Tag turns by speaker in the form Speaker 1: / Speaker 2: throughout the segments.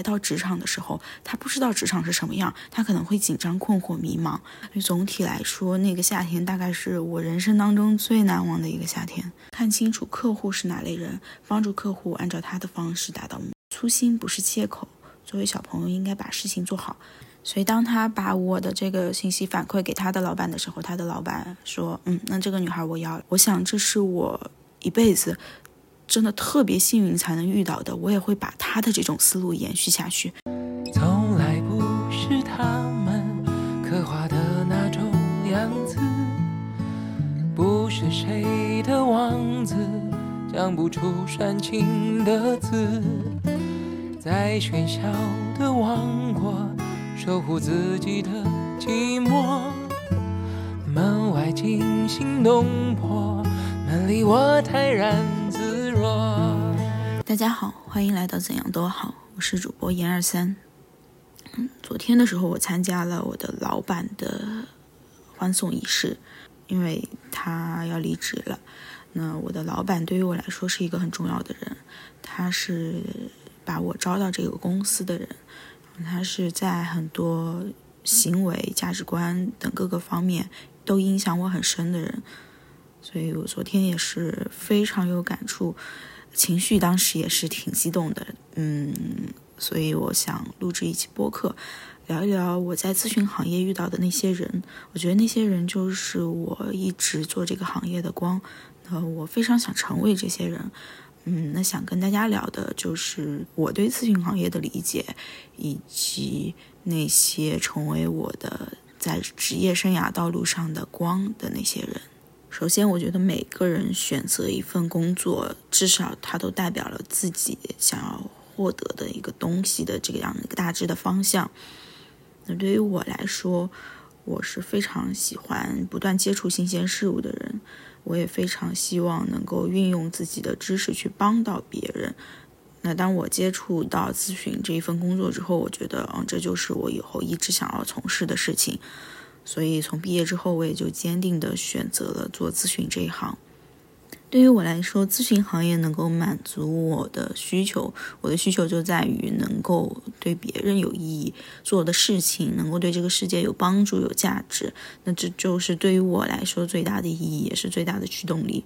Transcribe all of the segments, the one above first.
Speaker 1: 来到职场的时候，他不知道职场是什么样，他可能会紧张、困惑、迷茫。总体来说，那个夏天大概是我人生当中最难忘的一个夏天。看清楚客户是哪类人，帮助客户按照他的方式达到目初心不是借口。作为小朋友，应该把事情做好。所以，当他把我的这个信息反馈给他的老板的时候，他的老板说：“嗯，那这个女孩我要。”我想，这是我一辈子真的特别幸运才能遇到的。我也会把他的这种思路延续下去。
Speaker 2: 从来不是他们刻画的那种样子，不是谁的王子讲不出煽情的字，在喧嚣的王国。守护自己的寂寞，门外惊心动魄，门里我泰然自
Speaker 1: 大家好，欢迎来到怎样都好，我是主播严二三。嗯，昨天的时候我参加了我的老板的欢送仪式，因为他要离职了。那我的老板对于我来说是一个很重要的人，他是把我招到这个公司的人。他是在很多行为、价值观等各个方面都影响我很深的人，所以我昨天也是非常有感触，情绪当时也是挺激动的，嗯，所以我想录制一期播客，聊一聊我在咨询行业遇到的那些人，我觉得那些人就是我一直做这个行业的光，呃，我非常想成为这些人。嗯，那想跟大家聊的就是我对咨询行业的理解，以及那些成为我的在职业生涯道路上的光的那些人。首先，我觉得每个人选择一份工作，至少它都代表了自己想要获得的一个东西的这样一个大致的方向。那对于我来说，我是非常喜欢不断接触新鲜事物的人。我也非常希望能够运用自己的知识去帮到别人。那当我接触到咨询这一份工作之后，我觉得，嗯，这就是我以后一直想要从事的事情。所以从毕业之后，我也就坚定的选择了做咨询这一行。对于我来说，咨询行业能够满足我的需求。我的需求就在于能够对别人有意义，做的事情能够对这个世界有帮助、有价值。那这就是对于我来说最大的意义，也是最大的驱动力。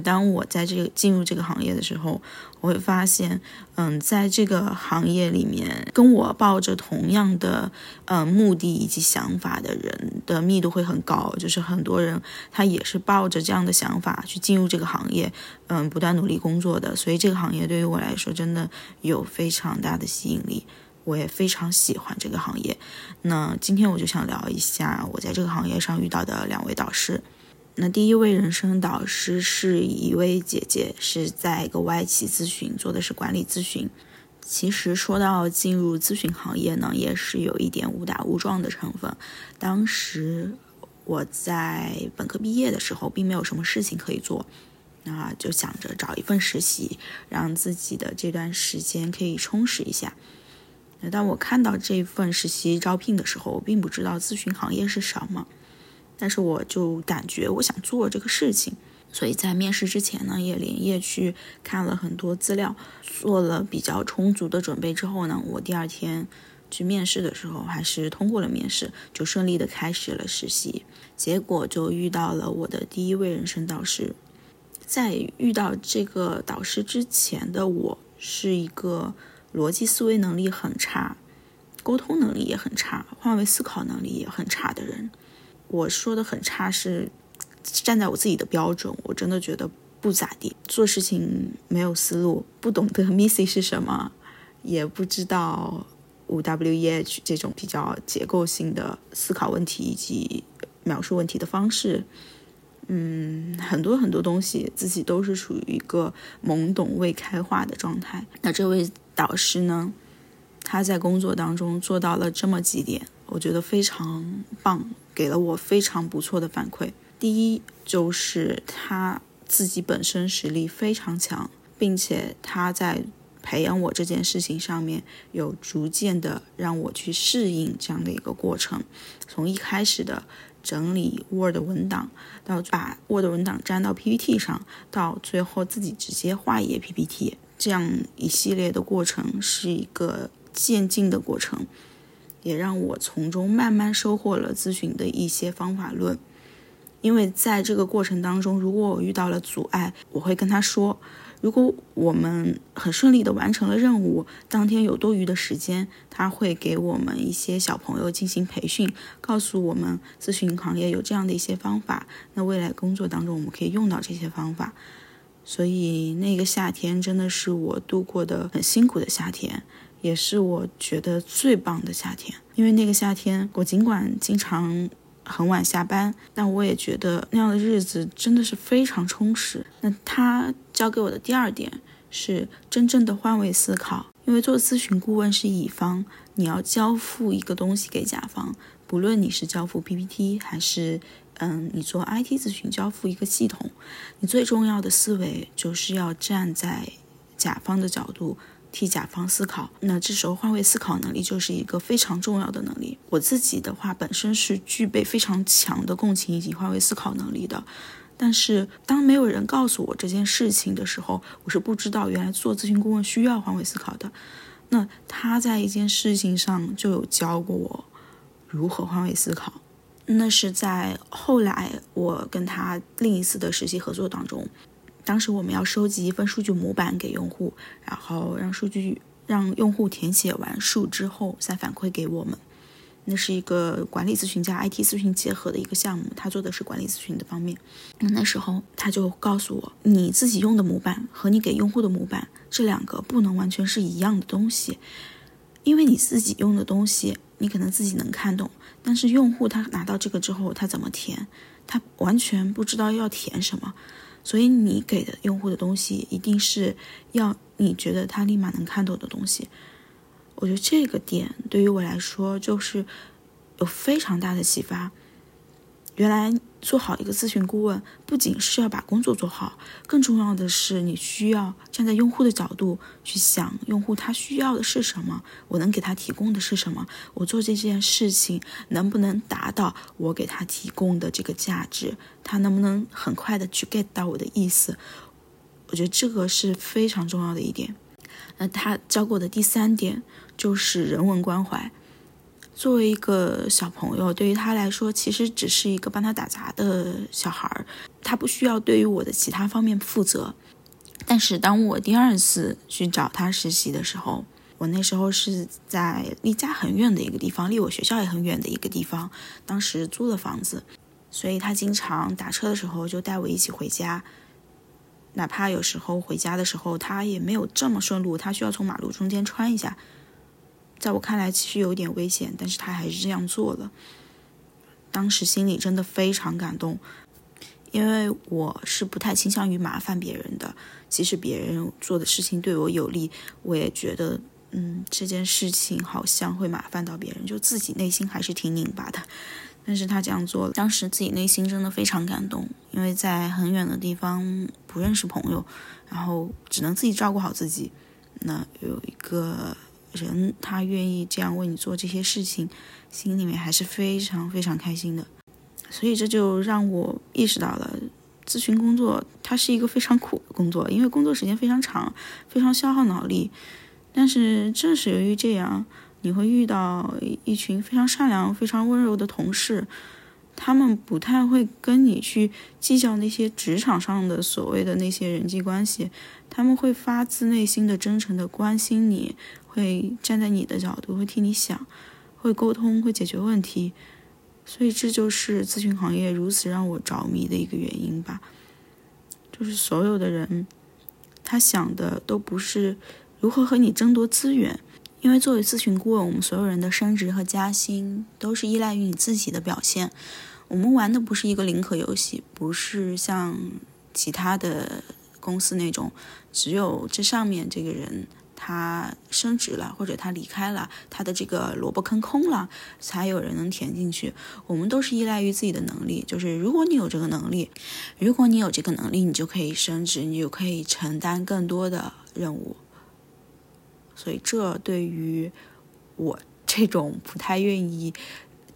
Speaker 1: 当我在这个进入这个行业的时候，我会发现，嗯，在这个行业里面，跟我抱着同样的呃目的以及想法的人的密度会很高，就是很多人他也是抱着这样的想法去进入这个行业，嗯，不断努力工作的。所以这个行业对于我来说真的有非常大的吸引力，我也非常喜欢这个行业。那今天我就想聊一下我在这个行业上遇到的两位导师。那第一位人生导师是一位姐姐，是在一个外企咨询，做的是管理咨询。其实说到进入咨询行业呢，也是有一点误打误撞的成分。当时我在本科毕业的时候，并没有什么事情可以做，那就想着找一份实习，让自己的这段时间可以充实一下。那当我看到这份实习招聘的时候，我并不知道咨询行业是什么。但是我就感觉我想做这个事情，所以在面试之前呢，也连夜去看了很多资料，做了比较充足的准备之后呢，我第二天去面试的时候还是通过了面试，就顺利的开始了实习。结果就遇到了我的第一位人生导师。在遇到这个导师之前的我是一个逻辑思维能力很差、沟通能力也很差、换位思考能力也很差的人。我说的很差是站在我自己的标准，我真的觉得不咋地，做事情没有思路，不懂得 Missy 是什么，也不知道五 W E H 这种比较结构性的思考问题以及描述问题的方式，嗯，很多很多东西自己都是处于一个懵懂未开化的状态。那这位导师呢，他在工作当中做到了这么几点，我觉得非常棒。给了我非常不错的反馈。第一，就是他自己本身实力非常强，并且他在培养我这件事情上面有逐渐的让我去适应这样的一个过程。从一开始的整理 Word 文档，到把 Word 文档粘到 PPT 上，到最后自己直接画一页 PPT，这样一系列的过程是一个。渐进的过程，也让我从中慢慢收获了咨询的一些方法论。因为在这个过程当中，如果我遇到了阻碍，我会跟他说。如果我们很顺利的完成了任务，当天有多余的时间，他会给我们一些小朋友进行培训，告诉我们咨询行业有这样的一些方法。那未来工作当中我们可以用到这些方法。所以那个夏天真的是我度过的很辛苦的夏天，也是我觉得最棒的夏天。因为那个夏天，我尽管经常。很晚下班，但我也觉得那样的日子真的是非常充实。那他教给我的第二点是真正的换位思考，因为做咨询顾问是乙方，你要交付一个东西给甲方，不论你是交付 PPT 还是嗯你做 IT 咨询交付一个系统，你最重要的思维就是要站在甲方的角度。替甲方思考，那这时候换位思考能力就是一个非常重要的能力。我自己的话，本身是具备非常强的共情以及换位思考能力的，但是当没有人告诉我这件事情的时候，我是不知道原来做咨询顾问需要换位思考的。那他在一件事情上就有教过我如何换位思考，那是在后来我跟他另一次的实习合作当中。当时我们要收集一份数据模板给用户，然后让数据让用户填写完数之后再反馈给我们。那是一个管理咨询加 IT 咨询结合的一个项目，他做的是管理咨询的方面。那时候他就告诉我，你自己用的模板和你给用户的模板这两个不能完全是一样的东西，因为你自己用的东西你可能自己能看懂，但是用户他拿到这个之后他怎么填，他完全不知道要填什么。所以你给的用户的东西一定是要你觉得他立马能看懂的东西。我觉得这个点对于我来说就是有非常大的启发。原来做好一个咨询顾问，不仅是要把工作做好，更重要的是你需要站在用户的角度去想，用户他需要的是什么，我能给他提供的是什么，我做这件事情能不能达到我给他提供的这个价值，他能不能很快的去 get 到我的意思？我觉得这个是非常重要的一点。那他教过的第三点就是人文关怀。作为一个小朋友，对于他来说，其实只是一个帮他打杂的小孩儿，他不需要对于我的其他方面负责。但是当我第二次去找他实习的时候，我那时候是在离家很远的一个地方，离我学校也很远的一个地方，当时租了房子，所以他经常打车的时候就带我一起回家，哪怕有时候回家的时候他也没有这么顺路，他需要从马路中间穿一下。在我看来，其实有点危险，但是他还是这样做了。当时心里真的非常感动，因为我是不太倾向于麻烦别人的。即使别人做的事情对我有利，我也觉得，嗯，这件事情好像会麻烦到别人，就自己内心还是挺拧巴的。但是他这样做了，当时自己内心真的非常感动，因为在很远的地方不认识朋友，然后只能自己照顾好自己。那有一个。人他愿意这样为你做这些事情，心里面还是非常非常开心的。所以这就让我意识到了，咨询工作它是一个非常苦的工作，因为工作时间非常长，非常消耗脑力。但是正是由于这样，你会遇到一群非常善良、非常温柔的同事。他们不太会跟你去计较那些职场上的所谓的那些人际关系，他们会发自内心的、真诚的关心你，会站在你的角度，会替你想，会沟通，会解决问题。所以这就是咨询行业如此让我着迷的一个原因吧。就是所有的人，他想的都不是如何和你争夺资源。因为作为咨询顾问，我们所有人的升职和加薪都是依赖于你自己的表现。我们玩的不是一个零和游戏，不是像其他的公司那种，只有这上面这个人他升职了，或者他离开了，他的这个萝卜坑空了，才有人能填进去。我们都是依赖于自己的能力，就是如果你有这个能力，如果你有这个能力，你就可以升职，你就可以承担更多的任务。所以，这对于我 这种不太愿意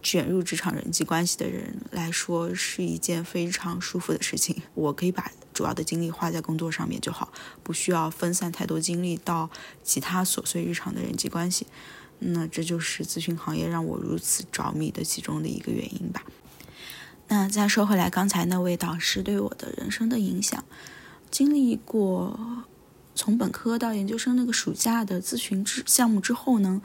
Speaker 1: 卷入职场人际关系的人来说，是一件非常舒服的事情。我可以把主要的精力花在工作上面就好，不需要分散太多精力到其他琐碎日常的人际关系。那这就是咨询行业让我如此着迷的其中的一个原因吧。那再说回来，刚才那位导师对我的人生的影响，经历过从本科到研究生那个暑假的咨询之项目之后呢，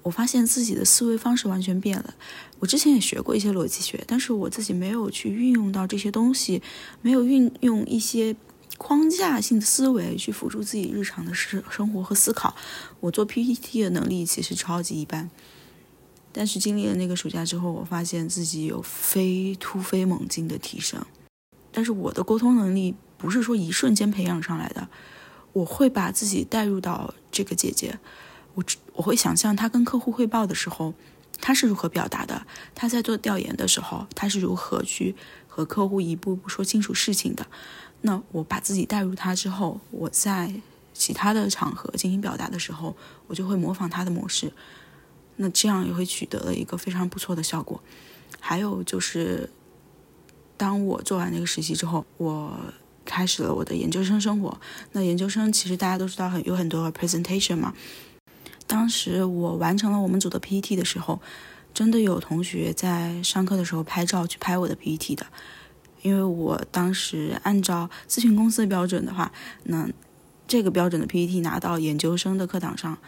Speaker 1: 我发现自己的思维方式完全变了。我之前也学过一些逻辑学，但是我自己没有去运用到这些东西，没有运用一些框架性的思维去辅助自己日常的生生活和思考。我做 PPT 的能力其实超级一般。但是经历了那个暑假之后，我发现自己有飞突飞猛进的提升。但是我的沟通能力不是说一瞬间培养上来的，我会把自己带入到这个姐姐，我我会想象她跟客户汇报的时候，她是如何表达的；她在做调研的时候，她是如何去和客户一步步说清楚事情的。那我把自己带入她之后，我在其他的场合进行表达的时候，我就会模仿她的模式。那这样也会取得了一个非常不错的效果。还有就是，当我做完那个实习之后，我开始了我的研究生生活。那研究生其实大家都知道很有很多 presentation 嘛。当时我完成了我们组的 PPT 的时候，真的有同学在上课的时候拍照去拍我的 PPT 的。因为我当时按照咨询公司的标准的话，那这个标准的 PPT 拿到研究生的课堂上。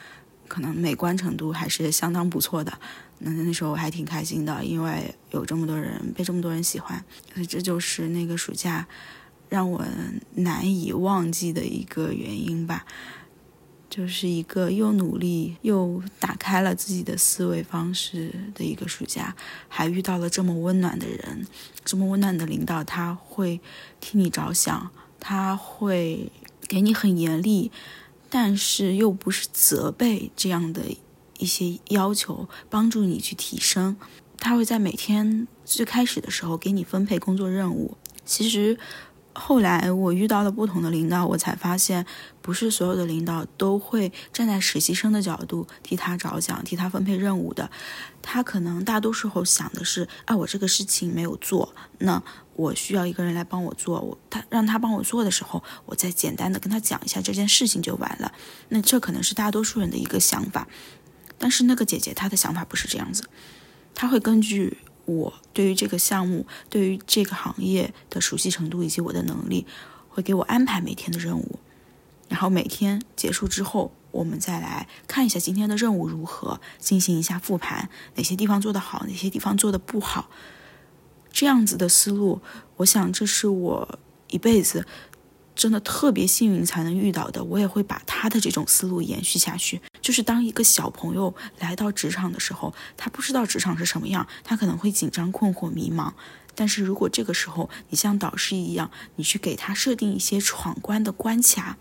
Speaker 1: 可能美观程度还是相当不错的，那那时候我还挺开心的，因为有这么多人被这么多人喜欢，所以这就是那个暑假让我难以忘记的一个原因吧，就是一个又努力又打开了自己的思维方式的一个暑假，还遇到了这么温暖的人，这么温暖的领导，他会替你着想，他会给你很严厉。但是又不是责备这样的一些要求，帮助你去提升。他会在每天最开始的时候给你分配工作任务。其实后来我遇到了不同的领导，我才发现，不是所有的领导都会站在实习生的角度替他着想、替他分配任务的。他可能大多时候想的是：啊，我这个事情没有做，那。我需要一个人来帮我做，我他让他帮我做的时候，我再简单的跟他讲一下这件事情就完了。那这可能是大多数人的一个想法，但是那个姐姐她的想法不是这样子，她会根据我对于这个项目、对于这个行业的熟悉程度以及我的能力，会给我安排每天的任务，然后每天结束之后，我们再来看一下今天的任务如何，进行一下复盘，哪些地方做得好，哪些地方做得不好。这样子的思路，我想这是我一辈子真的特别幸运才能遇到的。我也会把他的这种思路延续下去。就是当一个小朋友来到职场的时候，他不知道职场是什么样，他可能会紧张、困惑、迷茫。但是如果这个时候你像导师一样，你去给他设定一些闯关的关卡。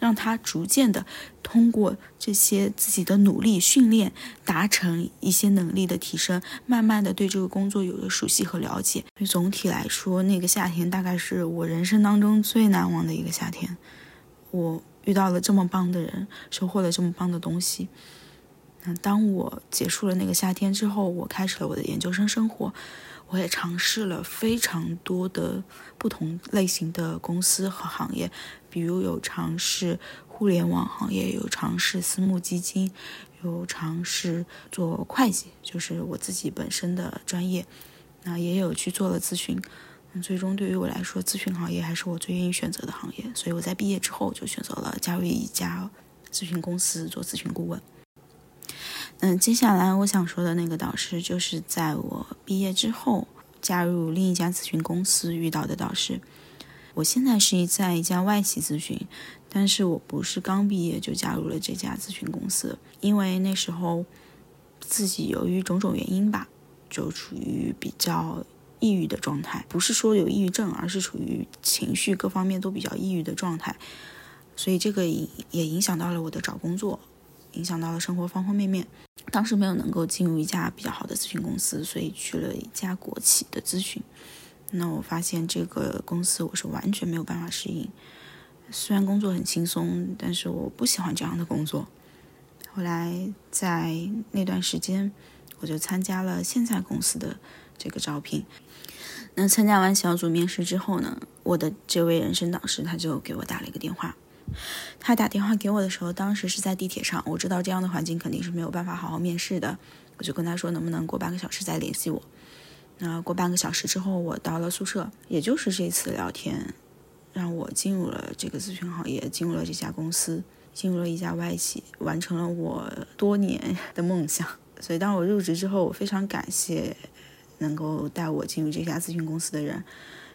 Speaker 1: 让他逐渐的通过这些自己的努力训练，达成一些能力的提升，慢慢的对这个工作有了熟悉和了解。所以总体来说，那个夏天大概是我人生当中最难忘的一个夏天。我遇到了这么棒的人，收获了这么棒的东西。那当我结束了那个夏天之后，我开始了我的研究生生活。我也尝试了非常多的不同类型的公司和行业，比如有尝试互联网行业，有尝试私募基金，有尝试做会计，就是我自己本身的专业。那也有去做了咨询。最终对于我来说，咨询行业还是我最愿意选择的行业。所以我在毕业之后就选择了加入一家咨询公司做咨询顾问。嗯，接下来我想说的那个导师，就是在我毕业之后加入另一家咨询公司遇到的导师。我现在是在一家外企咨询，但是我不是刚毕业就加入了这家咨询公司，因为那时候自己由于种种原因吧，就处于比较抑郁的状态，不是说有抑郁症，而是处于情绪各方面都比较抑郁的状态，所以这个也影响到了我的找工作，影响到了生活方方面面。当时没有能够进入一家比较好的咨询公司，所以去了一家国企的咨询。那我发现这个公司我是完全没有办法适应。虽然工作很轻松，但是我不喜欢这样的工作。后来在那段时间，我就参加了现在公司的这个招聘。那参加完小组面试之后呢，我的这位人生导师他就给我打了一个电话。他打电话给我的时候，当时是在地铁上，我知道这样的环境肯定是没有办法好好面试的，我就跟他说能不能过半个小时再联系我。那过半个小时之后，我到了宿舍，也就是这次聊天，让我进入了这个咨询行业，进入了这家公司，进入了一家外企，完成了我多年的梦想。所以当我入职之后，我非常感谢能够带我进入这家咨询公司的人。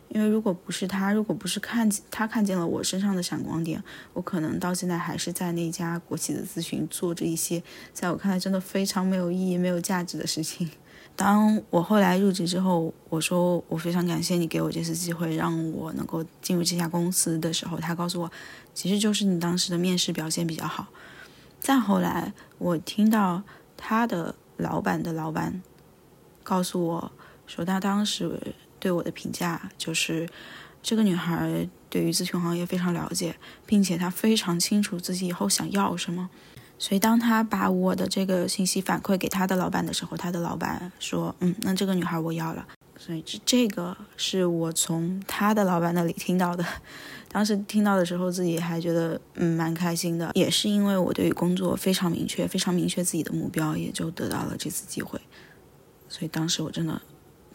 Speaker 1: 因为如果不是他，如果不是看见他看见了我身上的闪光点，我可能到现在还是在那家国企的咨询做着一些在我看来真的非常没有意义、没有价值的事情。当我后来入职之后，我说我非常感谢你给我这次机会，让我能够进入这家公司的时候，他告诉我，其实就是你当时的面试表现比较好。再后来，我听到他的老板的老板告诉我说，他当时。对我的评价就是，这个女孩对于咨询行业非常了解，并且她非常清楚自己以后想要什么。所以，当她把我的这个信息反馈给她的老板的时候，她的老板说：“嗯，那这个女孩我要了。”所以，这这个是我从她的老板那里听到的。当时听到的时候，自己还觉得嗯蛮开心的。也是因为我对于工作非常明确，非常明确自己的目标，也就得到了这次机会。所以，当时我真的。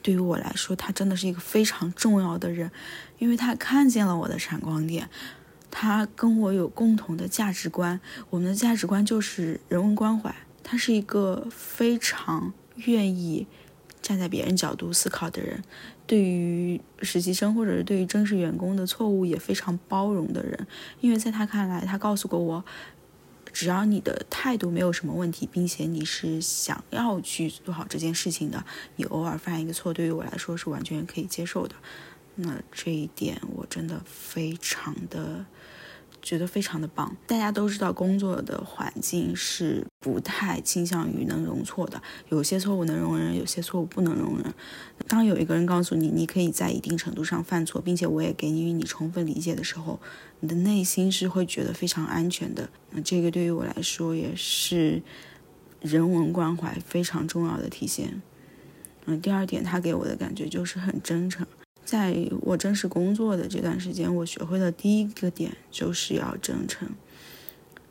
Speaker 1: 对于我来说，他真的是一个非常重要的人，因为他看见了我的闪光点，他跟我有共同的价值观，我们的价值观就是人文关怀。他是一个非常愿意站在别人角度思考的人，对于实习生或者是对于正式员工的错误也非常包容的人，因为在他看来，他告诉过我。只要你的态度没有什么问题，并且你是想要去做好这件事情的，你偶尔犯一个错，对于我来说是完全可以接受的。那这一点我真的非常的。觉得非常的棒。大家都知道，工作的环境是不太倾向于能容错的，有些错误能容忍，有些错误不能容忍。当有一个人告诉你，你可以在一定程度上犯错，并且我也给予你充分理解的时候，你的内心是会觉得非常安全的。那这个对于我来说也是人文关怀非常重要的体现。嗯，第二点，他给我的感觉就是很真诚。在我正式工作的这段时间，我学会的第一个点就是要真诚。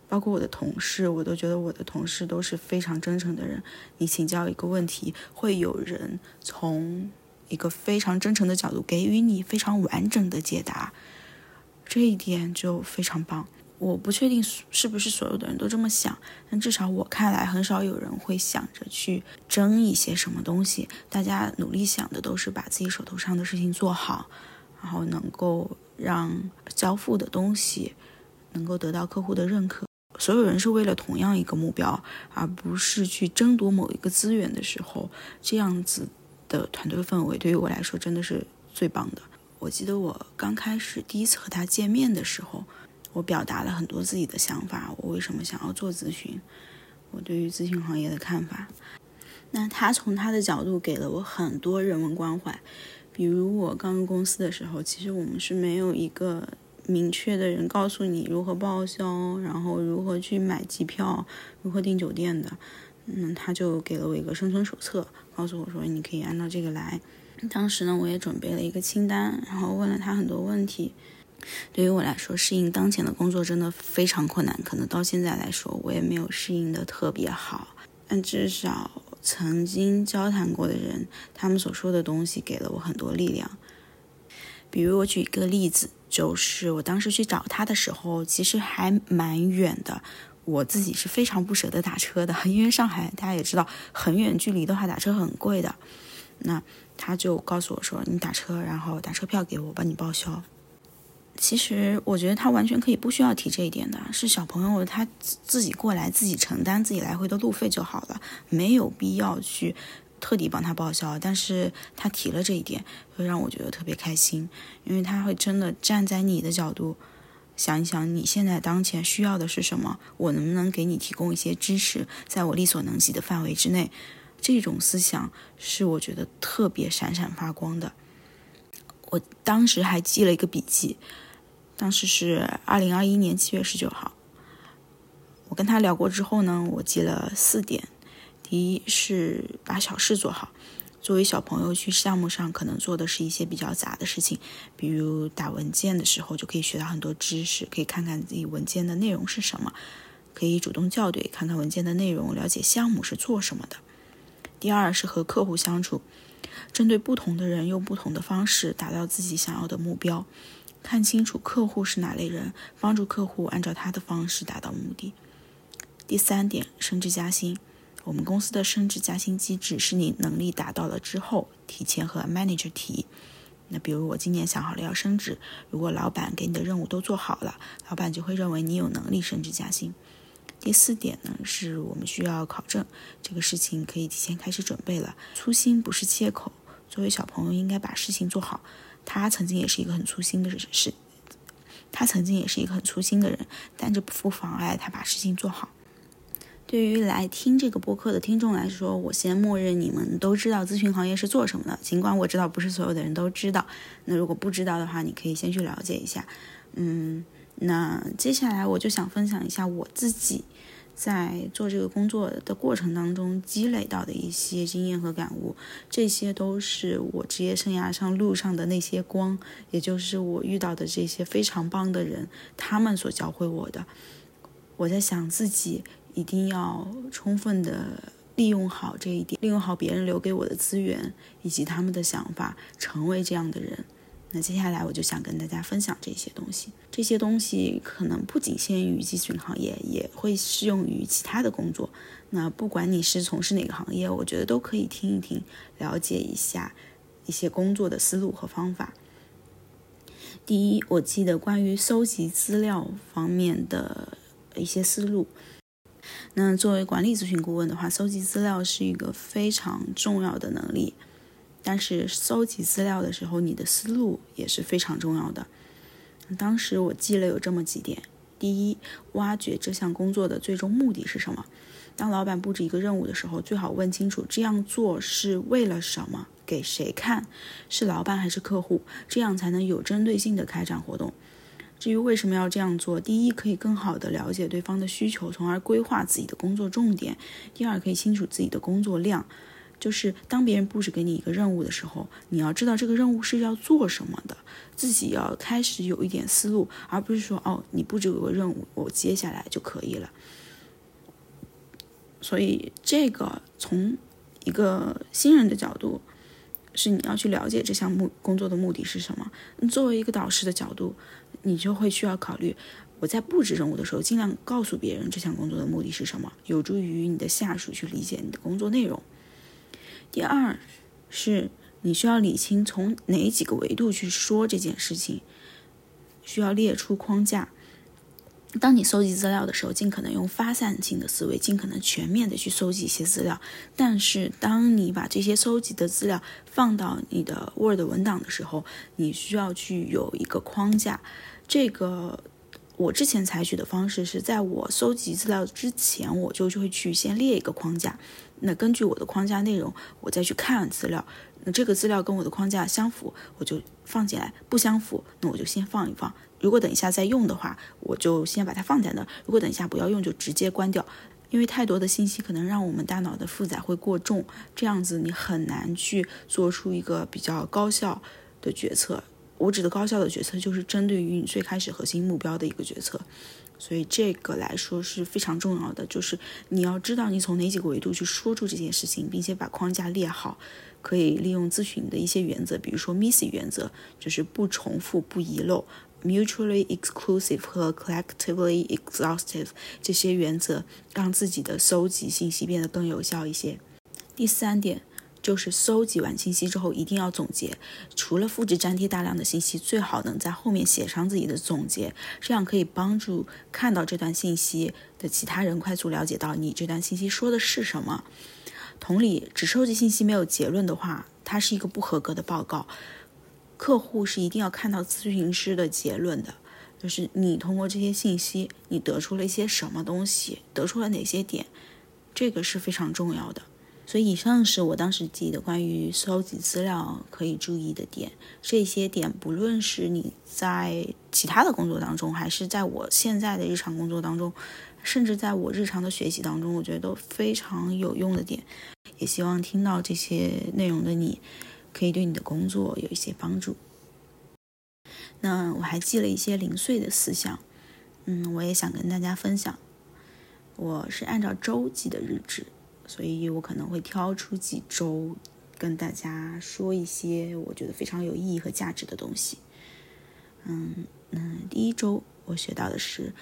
Speaker 1: 包括我的同事，我都觉得我的同事都是非常真诚的人。你请教一个问题，会有人从一个非常真诚的角度给予你非常完整的解答，这一点就非常棒。我不确定是不是所有的人都这么想，但至少我看来，很少有人会想着去争一些什么东西。大家努力想的都是把自己手头上的事情做好，然后能够让交付的东西能够得到客户的认可。所有人是为了同样一个目标，而不是去争夺某一个资源的时候，这样子的团队氛围对于我来说真的是最棒的。我记得我刚开始第一次和他见面的时候。我表达了很多自己的想法，我为什么想要做咨询，我对于咨询行业的看法。那他从他的角度给了我很多人文关怀，比如我刚入公司的时候，其实我们是没有一个明确的人告诉你如何报销，然后如何去买机票，如何订酒店的。嗯，他就给了我一个生存手册，告诉我说你可以按照这个来。当时呢，我也准备了一个清单，然后问了他很多问题。对于我来说，适应当前的工作真的非常困难。可能到现在来说，我也没有适应的特别好。但至少曾经交谈过的人，他们所说的东西给了我很多力量。比如我举一个例子，就是我当时去找他的时候，其实还蛮远的。我自己是非常不舍得打车的，因为上海大家也知道，很远距离的话打车很贵的。那他就告诉我说：“你打车，然后打车票给我，帮你报销。”其实我觉得他完全可以不需要提这一点的，是小朋友他自己过来自己承担自己来回的路费就好了，没有必要去特地帮他报销。但是他提了这一点，会让我觉得特别开心，因为他会真的站在你的角度想一想，你现在当前需要的是什么，我能不能给你提供一些支持，在我力所能及的范围之内。这种思想是我觉得特别闪闪发光的。我当时还记了一个笔记。当时是二零二一年七月十九号，我跟他聊过之后呢，我记了四点：第一是把小事做好，作为小朋友去项目上，可能做的是一些比较杂的事情，比如打文件的时候就可以学到很多知识，可以看看自己文件的内容是什么，可以主动校对，看看文件的内容，了解项目是做什么的。第二是和客户相处，针对不同的人用不同的方式达到自己想要的目标，看清楚客户是哪类人，帮助客户按照他的方式达到目的。第三点，升职加薪。我们公司的升职加薪机制是你能力达到了之后，提前和 manager 提。那比如我今年想好了要升职，如果老板给你的任务都做好了，老板就会认为你有能力升职加薪。第四点呢，是我们需要考证，这个事情可以提前开始准备了。粗心不是借口，作为小朋友应该把事情做好。他曾经也是一个很粗心的事，他曾经也是一个很粗心的人，但这不妨碍他把事情做好。对于来听这个播客的听众来说，我先默认你们都知道咨询行业是做什么的。尽管我知道不是所有的人都知道，那如果不知道的话，你可以先去了解一下。嗯，那接下来我就想分享一下我自己在做这个工作的过程当中积累到的一些经验和感悟。这些都是我职业生涯上路上的那些光，也就是我遇到的这些非常棒的人，他们所教会我的。我在想自己。一定要充分的利用好这一点，利用好别人留给我的资源以及他们的想法，成为这样的人。那接下来我就想跟大家分享这些东西。这些东西可能不仅限于咨询行业，也会适用于其他的工作。那不管你是从事哪个行业，我觉得都可以听一听，了解一下一些工作的思路和方法。第一，我记得关于搜集资料方面的一些思路。那作为管理咨询顾问的话，搜集资料是一个非常重要的能力。但是搜集资料的时候，你的思路也是非常重要的。当时我记了有这么几点：第一，挖掘这项工作的最终目的是什么。当老板布置一个任务的时候，最好问清楚这样做是为了什么，给谁看，是老板还是客户，这样才能有针对性的开展活动。至于为什么要这样做，第一可以更好的了解对方的需求，从而规划自己的工作重点；第二可以清楚自己的工作量，就是当别人布置给你一个任务的时候，你要知道这个任务是要做什么的，自己要开始有一点思路，而不是说哦你布置有个任务，我接下来就可以了。所以这个从一个新人的角度，是你要去了解这项目工作的目的是什么。作为一个导师的角度。你就会需要考虑，我在布置任务的时候，尽量告诉别人这项工作的目的是什么，有助于你的下属去理解你的工作内容。第二，是你需要理清从哪几个维度去说这件事情，需要列出框架。当你搜集资料的时候，尽可能用发散性的思维，尽可能全面的去搜集一些资料。但是，当你把这些搜集的资料放到你的 Word 文档的时候，你需要去有一个框架。这个我之前采取的方式是在我搜集资料之前，我就就会去先列一个框架。那根据我的框架内容，我再去看资料。那这个资料跟我的框架相符，我就放进来；不相符，那我就先放一放。如果等一下再用的话，我就先把它放在那；如果等一下不要用，就直接关掉。因为太多的信息可能让我们大脑的负载会过重，这样子你很难去做出一个比较高效的决策。我指的高效的决策，就是针对于你最开始核心目标的一个决策。所以这个来说是非常重要的，就是你要知道你从哪几个维度去说出这件事情，并且把框架列好。可以利用咨询的一些原则，比如说 MISI 原则，就是不重复、不遗漏；mutually exclusive 和 collectively exhaustive 这些原则，让自己的搜集信息变得更有效一些。第三点就是搜集完信息之后一定要总结，除了复制粘贴大量的信息，最好能在后面写上自己的总结，这样可以帮助看到这段信息的其他人快速了解到你这段信息说的是什么。同理，只收集信息没有结论的话，它是一个不合格的报告。客户是一定要看到咨询师的结论的，就是你通过这些信息，你得出了一些什么东西，得出了哪些点，这个是非常重要的。所以，以上是我当时记得关于搜集资料可以注意的点。这些点，不论是你在其他的工作当中，还是在我现在的日常工作当中。甚至在我日常的学习当中，我觉得都非常有用的点，也希望听到这些内容的你，可以对你的工作有一些帮助。那我还记了一些零碎的思想，嗯，我也想跟大家分享。我是按照周记的日志，所以我可能会挑出几周跟大家说一些我觉得非常有意义和价值的东西。嗯嗯，第一周我学到的是。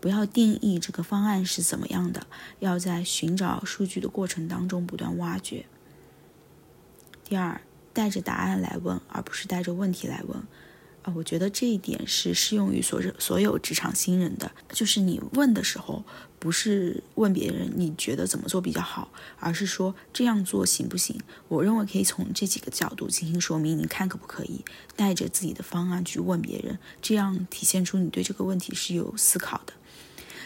Speaker 1: 不要定义这个方案是怎么样的，要在寻找数据的过程当中不断挖掘。第二，带着答案来问，而不是带着问题来问。啊，我觉得这一点是适用于所有所有职场新人的，就是你问的时候，不是问别人你觉得怎么做比较好，而是说这样做行不行？我认为可以从这几个角度进行说明，你看可不可以？带着自己的方案去问别人，这样体现出你对这个问题是有思考的。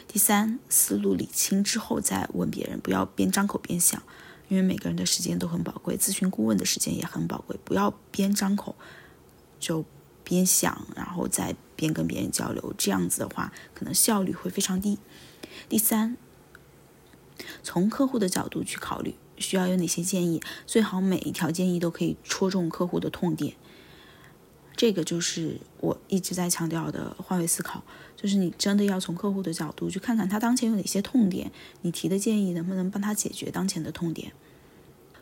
Speaker 1: 第三，思路理清之后再问别人，不要边张口边想，因为每个人的时间都很宝贵，咨询顾问的时间也很宝贵，不要边张口就。边想，然后再边跟别人交流，这样子的话，可能效率会非常低。第三，从客户的角度去考虑，需要有哪些建议？最好每一条建议都可以戳中客户的痛点。这个就是我一直在强调的换位思考，就是你真的要从客户的角度去看看他当前有哪些痛点，你提的建议能不能帮他解决当前的痛点。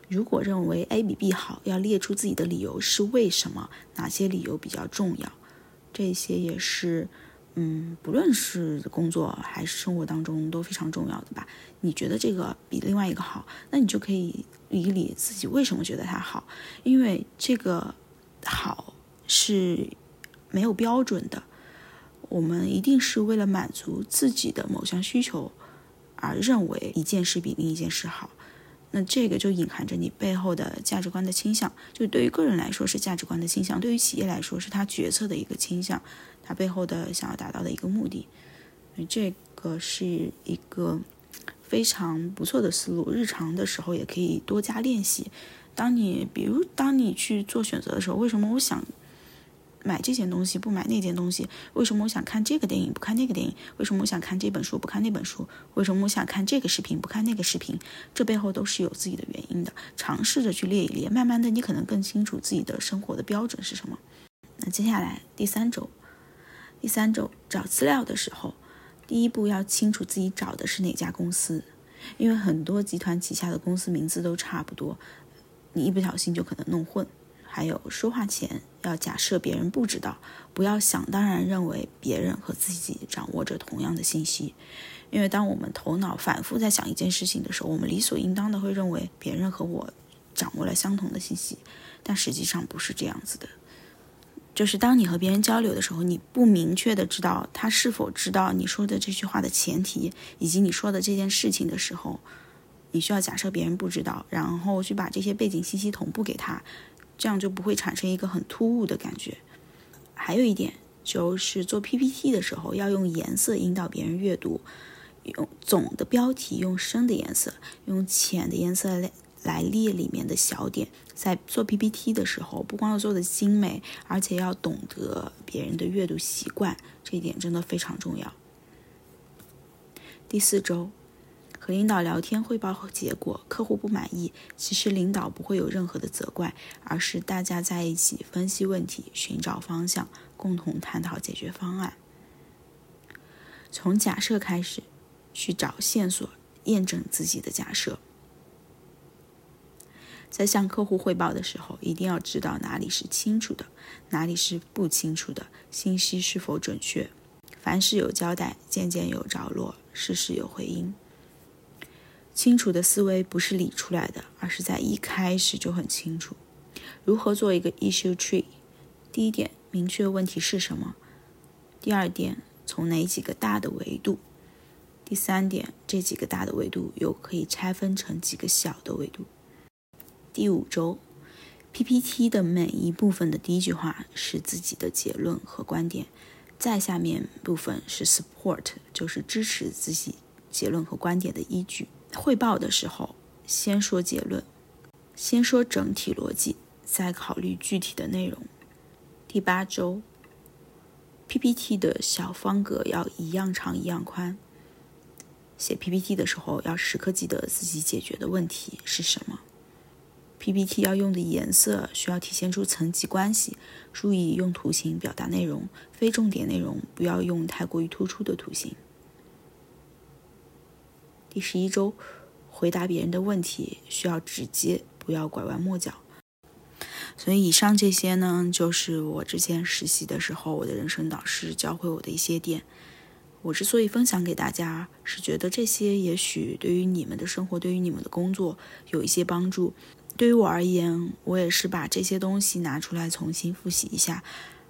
Speaker 1: 如果认为 A 比 B 好，要列出自己的理由是为什么，哪些理由比较重要，这些也是，嗯，不论是工作还是生活当中都非常重要的吧。你觉得这个比另外一个好，那你就可以理一理自己为什么觉得它好，因为这个好是没有标准的，我们一定是为了满足自己的某项需求而认为一件事比另一件事好。那这个就隐含着你背后的价值观的倾向，就对于个人来说是价值观的倾向，对于企业来说是他决策的一个倾向，他背后的想要达到的一个目的，这个是一个非常不错的思路，日常的时候也可以多加练习。当你比如当你去做选择的时候，为什么我想？买这件东西不买那件东西，为什么我想看这个电影不看那个电影？为什么我想看这本书不看那本书？为什么我想看这个视频不看那个视频？这背后都是有自己的原因的。尝试着去列一列，慢慢的你可能更清楚自己的生活的标准是什么。那接下来第三周，第三周找资料的时候，第一步要清楚自己找的是哪家公司，因为很多集团旗下的公司名字都差不多，你一不小心就可能弄混。还有说话前要假设别人不知道，不要想当然认为别人和自己掌握着同样的信息，因为当我们头脑反复在想一件事情的时候，我们理所应当的会认为别人和我掌握了相同的信息，但实际上不是这样子的。就是当你和别人交流的时候，你不明确的知道他是否知道你说的这句话的前提以及你说的这件事情的时候，你需要假设别人不知道，然后去把这些背景信息同步给他。这样就不会产生一个很突兀的感觉。还有一点就是做 PPT 的时候要用颜色引导别人阅读，用总的标题用深的颜色，用浅的颜色来列里面的小点。在做 PPT 的时候，不光要做的精美，而且要懂得别人的阅读习惯，这一点真的非常重要。第四周。和领导聊天汇报结果，客户不满意，其实领导不会有任何的责怪，而是大家在一起分析问题，寻找方向，共同探讨解决方案。从假设开始，去找线索，验证自己的假设。在向客户汇报的时候，一定要知道哪里是清楚的，哪里是不清楚的，信息是否准确。凡事有交代，件件有着落，事事有回音。清楚的思维不是理出来的，而是在一开始就很清楚。如何做一个 issue tree？第一点，明确问题是什么；第二点，从哪几个大的维度；第三点，这几个大的维度又可以拆分成几个小的维度。第五周，PPT 的每一部分的第一句话是自己的结论和观点，再下面部分是 support，就是支持自己结论和观点的依据。汇报的时候，先说结论，先说整体逻辑，再考虑具体的内容。第八周，PPT 的小方格要一样长一样宽。写 PPT 的时候，要时刻记得自己解决的问题是什么。PPT 要用的颜色需要体现出层级关系，注意用图形表达内容，非重点内容不要用太过于突出的图形。第十一周，回答别人的问题需要直接，不要拐弯抹角。所以以上这些呢，就是我之前实习的时候，我的人生导师教会我的一些点。我之所以分享给大家，是觉得这些也许对于你们的生活，对于你们的工作有一些帮助。对于我而言，我也是把这些东西拿出来重新复习一下，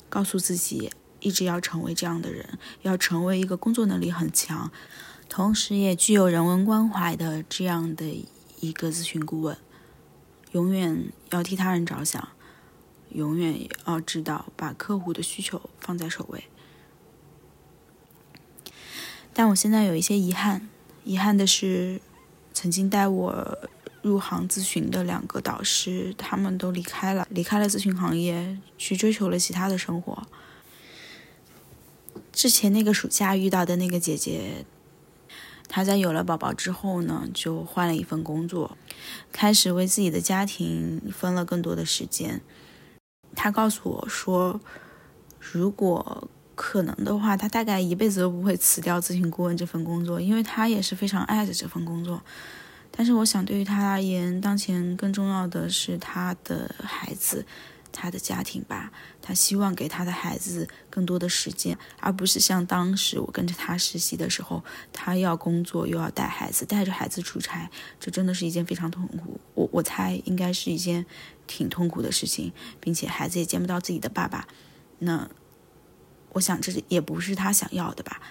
Speaker 1: 告诉自己一直要成为这样的人，要成为一个工作能力很强，同时也具有人文关怀的这样的一个咨询顾问。永远要替他人着想，永远要知道把客户的需求放在首位。但我现在有一些遗憾，遗憾的是，曾经带我入行咨询的两个导师，他们都离开了，离开了咨询行业，去追求了其他的生活。之前那个暑假遇到的那个姐姐，她在有了宝宝之后呢，就换了一份工作，开始为自己的家庭分了更多的时间。她告诉我说，如果可能的话，她大概一辈子都不会辞掉咨询顾问这份工作，因为她也是非常爱着这份工作。但是，我想对于他而言，当前更重要的是他的孩子，他的家庭吧。他希望给他的孩子更多的时间，而不是像当时我跟着他实习的时候，他要工作又要带孩子，带着孩子出差，这真的是一件非常痛苦。我我猜应该是一件挺痛苦的事情，并且孩子也见不到自己的爸爸。那。我想这也不是他想要的吧？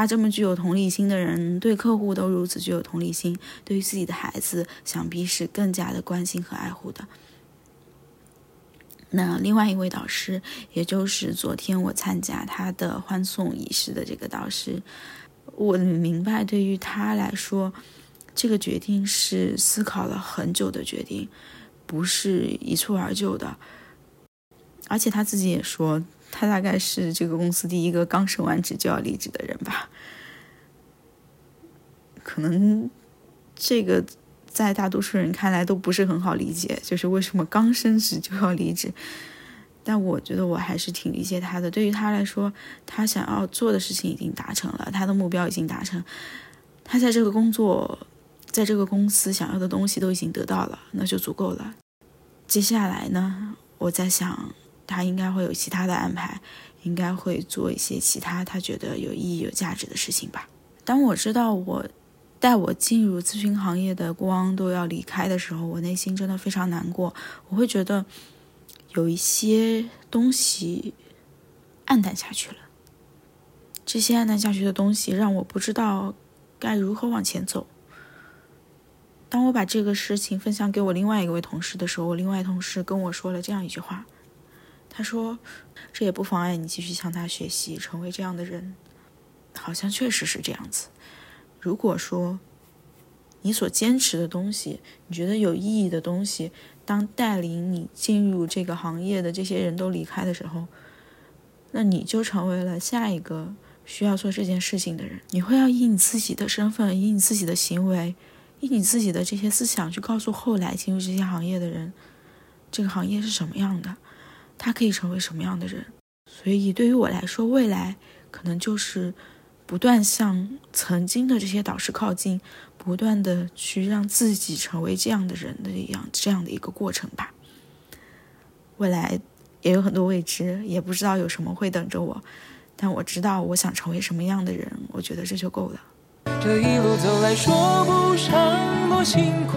Speaker 1: 他这么具有同理心的人，对客户都如此具有同理心，对于自己的孩子，想必是更加的关心和爱护的。那另外一位导师，也就是昨天我参加他的欢送仪式的这个导师，我明白，对于他来说，这个决定是思考了很久的决定，不是一蹴而就的。而且他自己也说。他大概是这个公司第一个刚升完职就要离职的人吧？可能这个在大多数人看来都不是很好理解，就是为什么刚升职就要离职？但我觉得我还是挺理解他的。对于他来说，他想要做的事情已经达成了，他的目标已经达成，他在这个工作，在这个公司想要的东西都已经得到了，那就足够了。接下来呢，我在想。他应该会有其他的安排，应该会做一些其他他觉得有意义、有价值的事情吧。当我知道我带我进入咨询行业的光都要离开的时候，我内心真的非常难过。我会觉得有一些东西暗淡下去了，这些暗淡下去的东西让我不知道该如何往前走。当我把这个事情分享给我另外一位同事的时候，我另外同事跟我说了这样一句话。他说：“这也不妨碍你继续向他学习，成为这样的人。好像确实是这样子。如果说你所坚持的东西，你觉得有意义的东西，当带领你进入这个行业的这些人都离开的时候，那你就成为了下一个需要做这件事情的人。你会要以你自己的身份，以你自己的行为，以你自己的这些思想，去告诉后来进入这些行业的人，这个行业是什么样的。”他可以成为什么样的人？所以对于我来说，未来可能就是不断向曾经的这些导师靠近，不断的去让自己成为这样的人的一样这样的一个过程吧。未来也有很多未知，也不知道有什么会等着我，但我知道我想成为什么样的人，我觉得这就够了。
Speaker 2: 这一路走来说不上多辛苦，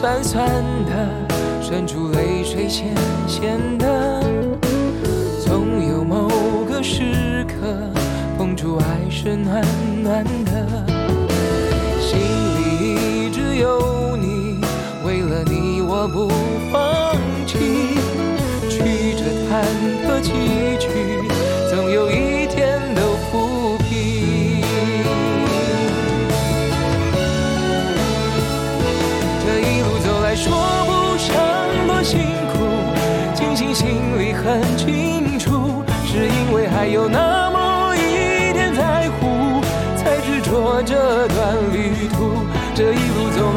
Speaker 2: 酸酸的，渗出泪水，咸咸的，总有某个时刻，碰触爱是暖暖的，心里一直有你，为了你我不放弃，曲折坎坷崎岖。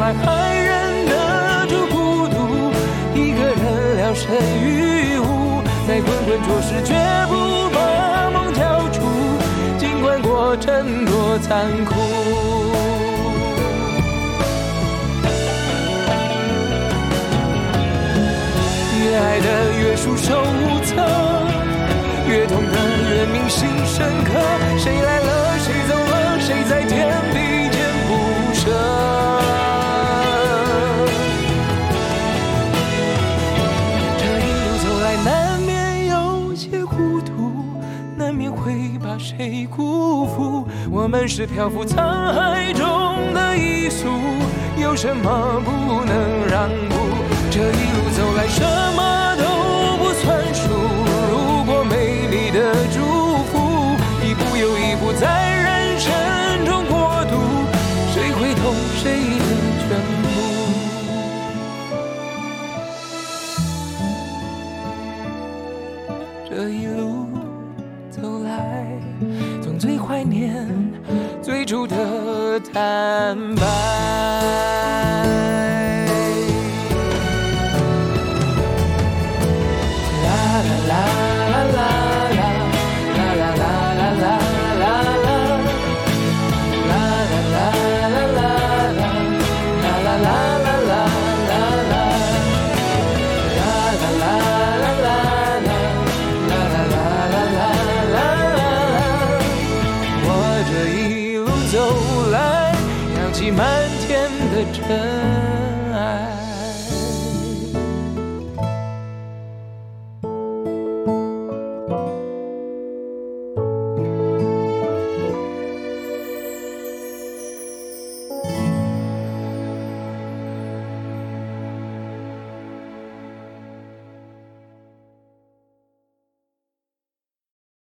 Speaker 2: 来还忍得住孤独，一个人聊胜于无，在滚滚浊世绝不把梦交出，尽管过程多残酷。越爱的越束手无策，越痛的越铭心深刻。谁来了，谁走了，谁在天我们是漂浮沧海中的一粟，有什么不能让步？这一路走来，什么都不算数。如果没你的祝福，一步又一步在人生中过渡，谁会懂谁的全部？and by.